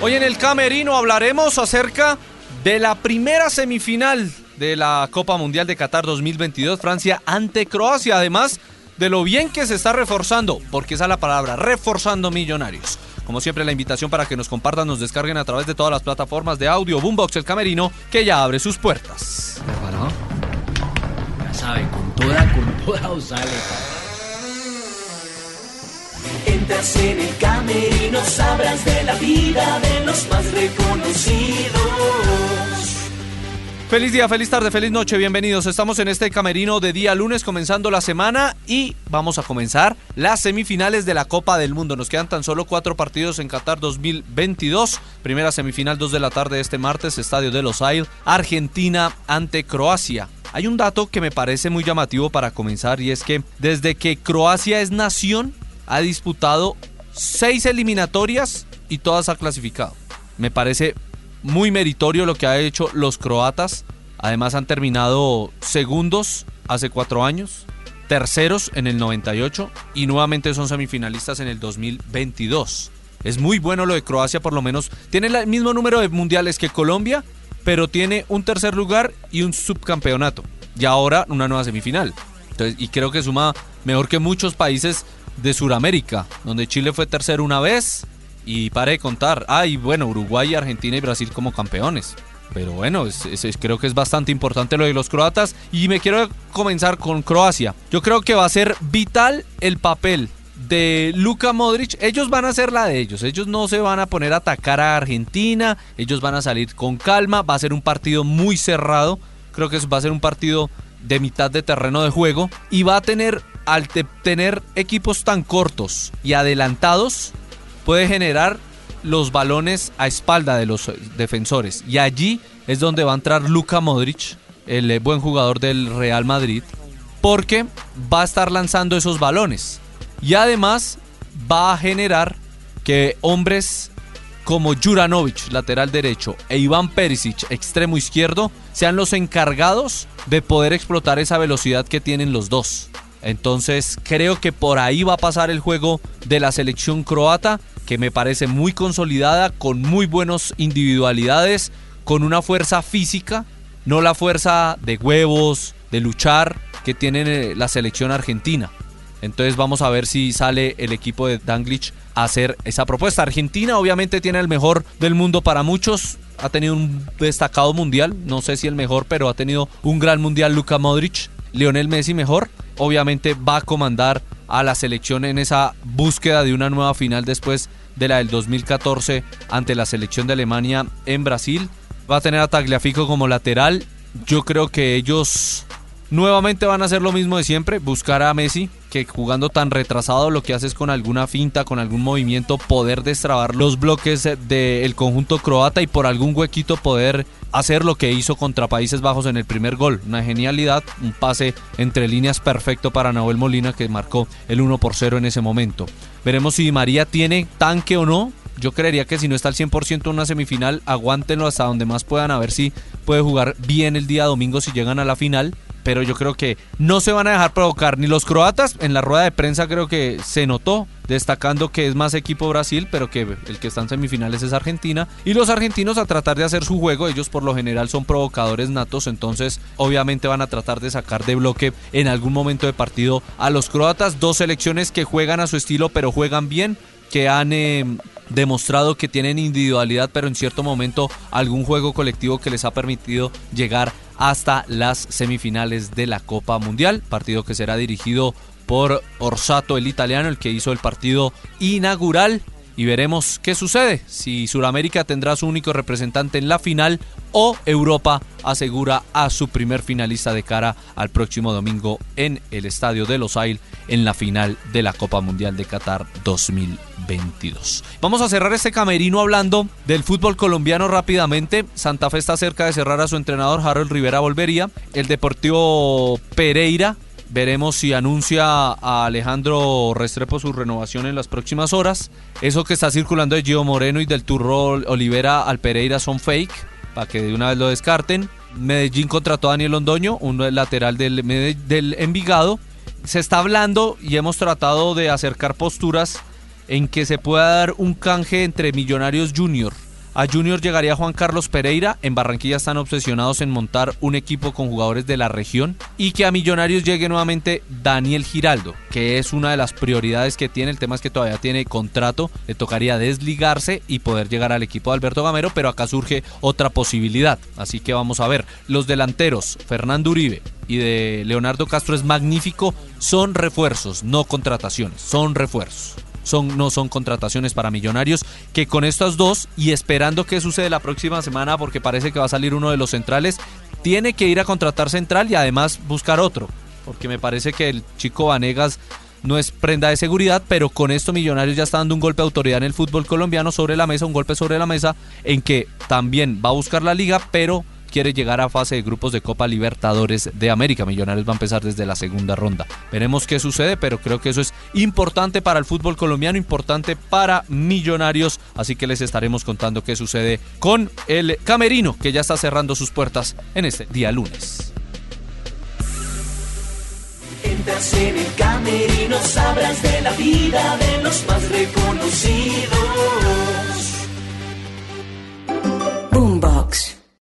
Hoy en el Camerino hablaremos acerca de la primera semifinal de la Copa Mundial de Qatar 2022, Francia ante Croacia, además de lo bien que se está reforzando, porque esa es la palabra, reforzando millonarios. Como siempre, la invitación para que nos compartan, nos descarguen a través de todas las plataformas de audio, Boombox El Camerino, que ya abre sus puertas. Ya sabe, con toda, con toda os. En el camerino, sabrás de la vida de los más reconocidos. Feliz día, feliz tarde, feliz noche, bienvenidos. Estamos en este camerino de día lunes comenzando la semana y vamos a comenzar las semifinales de la Copa del Mundo. Nos quedan tan solo cuatro partidos en Qatar 2022. Primera semifinal 2 de la tarde este martes, Estadio de Los Aires, Argentina ante Croacia. Hay un dato que me parece muy llamativo para comenzar y es que desde que Croacia es nación ha disputado seis eliminatorias y todas ha clasificado. Me parece muy meritorio lo que ha hecho los croatas. Además han terminado segundos hace cuatro años, terceros en el 98 y nuevamente son semifinalistas en el 2022. Es muy bueno lo de Croacia, por lo menos tiene el mismo número de mundiales que Colombia, pero tiene un tercer lugar y un subcampeonato. Y ahora una nueva semifinal. Y creo que suma mejor que muchos países de Sudamérica, donde Chile fue tercero una vez y pare de contar. Ah, y bueno, Uruguay, Argentina y Brasil como campeones. Pero bueno, es- creo que es bastante importante lo de los croatas. Y me quiero comenzar con Croacia. Yo creo que va a ser vital el papel de Luka Modric. Ellos van a hacer la de ellos. Ellos no se van a poner a atacar a Argentina. Ellos van a salir con calma. Va a ser un partido muy cerrado. Creo que va a ser un partido de mitad de terreno de juego. Y va a tener, al te- tener equipos tan cortos y adelantados, puede generar los balones a espalda de los defensores. Y allí es donde va a entrar Luka Modric, el eh, buen jugador del Real Madrid, porque va a estar lanzando esos balones. Y además va a generar que hombres como Juranovic, lateral derecho, e Iván Perisic, extremo izquierdo, sean los encargados de poder explotar esa velocidad que tienen los dos. Entonces creo que por ahí va a pasar el juego de la selección croata, que me parece muy consolidada, con muy buenas individualidades, con una fuerza física, no la fuerza de huevos, de luchar que tiene la selección argentina. Entonces vamos a ver si sale el equipo de Danglich a hacer esa propuesta. Argentina obviamente tiene el mejor del mundo para muchos. Ha tenido un destacado mundial. No sé si el mejor, pero ha tenido un gran mundial Luka Modric. Lionel Messi mejor. Obviamente va a comandar a la selección en esa búsqueda de una nueva final después de la del 2014 ante la selección de Alemania en Brasil. Va a tener a Tagliafico como lateral. Yo creo que ellos Nuevamente van a hacer lo mismo de siempre, buscar a Messi, que jugando tan retrasado lo que hace es con alguna finta, con algún movimiento, poder destrabar los bloques del conjunto croata y por algún huequito poder hacer lo que hizo contra Países Bajos en el primer gol. Una genialidad, un pase entre líneas perfecto para Nahuel Molina que marcó el 1 por 0 en ese momento. Veremos si María tiene tanque o no. Yo creería que si no está al 100% en una semifinal, aguántenlo hasta donde más puedan a ver si puede jugar bien el día domingo si llegan a la final pero yo creo que no se van a dejar provocar ni los croatas. En la rueda de prensa creo que se notó, destacando que es más equipo Brasil, pero que el que está en semifinales es Argentina. Y los argentinos a tratar de hacer su juego, ellos por lo general son provocadores natos, entonces obviamente van a tratar de sacar de bloque en algún momento de partido a los croatas. Dos selecciones que juegan a su estilo, pero juegan bien, que han... Eh, demostrado que tienen individualidad, pero en cierto momento algún juego colectivo que les ha permitido llegar hasta las semifinales de la Copa Mundial, partido que será dirigido por Orsato, el italiano, el que hizo el partido inaugural. Y veremos qué sucede, si Sudamérica tendrá su único representante en la final o Europa asegura a su primer finalista de cara al próximo domingo en el Estadio de Los Ailes en la final de la Copa Mundial de Qatar 2022. Vamos a cerrar este camerino hablando del fútbol colombiano rápidamente. Santa Fe está cerca de cerrar a su entrenador, Harold Rivera volvería. El Deportivo Pereira Veremos si anuncia a Alejandro Restrepo su renovación en las próximas horas. Eso que está circulando de Gio Moreno y del Turro Olivera al Pereira son fake, para que de una vez lo descarten. Medellín contrató a Daniel Londoño, un lateral del Envigado. Se está hablando y hemos tratado de acercar posturas en que se pueda dar un canje entre Millonarios Junior A Junior llegaría Juan Carlos Pereira. En Barranquilla están obsesionados en montar un equipo con jugadores de la región. Y que a Millonarios llegue nuevamente Daniel Giraldo, que es una de las prioridades que tiene. El tema es que todavía tiene contrato. Le tocaría desligarse y poder llegar al equipo de Alberto Gamero. Pero acá surge otra posibilidad. Así que vamos a ver. Los delanteros, Fernando Uribe y de Leonardo Castro es magnífico. Son refuerzos, no contrataciones. Son refuerzos son, no son contrataciones para millonarios, que con estas dos y esperando que sucede la próxima semana, porque parece que va a salir uno de los centrales, tiene que ir a contratar central y además buscar otro, porque me parece que el chico Vanegas no es prenda de seguridad, pero con esto Millonarios ya está dando un golpe de autoridad en el fútbol colombiano sobre la mesa, un golpe sobre la mesa en que también va a buscar la liga, pero quiere llegar a fase de grupos de Copa Libertadores de América. Millonarios va a empezar desde la segunda ronda. Veremos qué sucede, pero creo que eso es importante para el fútbol colombiano, importante para Millonarios. Así que les estaremos contando qué sucede con el Camerino, que ya está cerrando sus puertas en este día lunes. El camerino, sabrás de la vida de los más reconocidos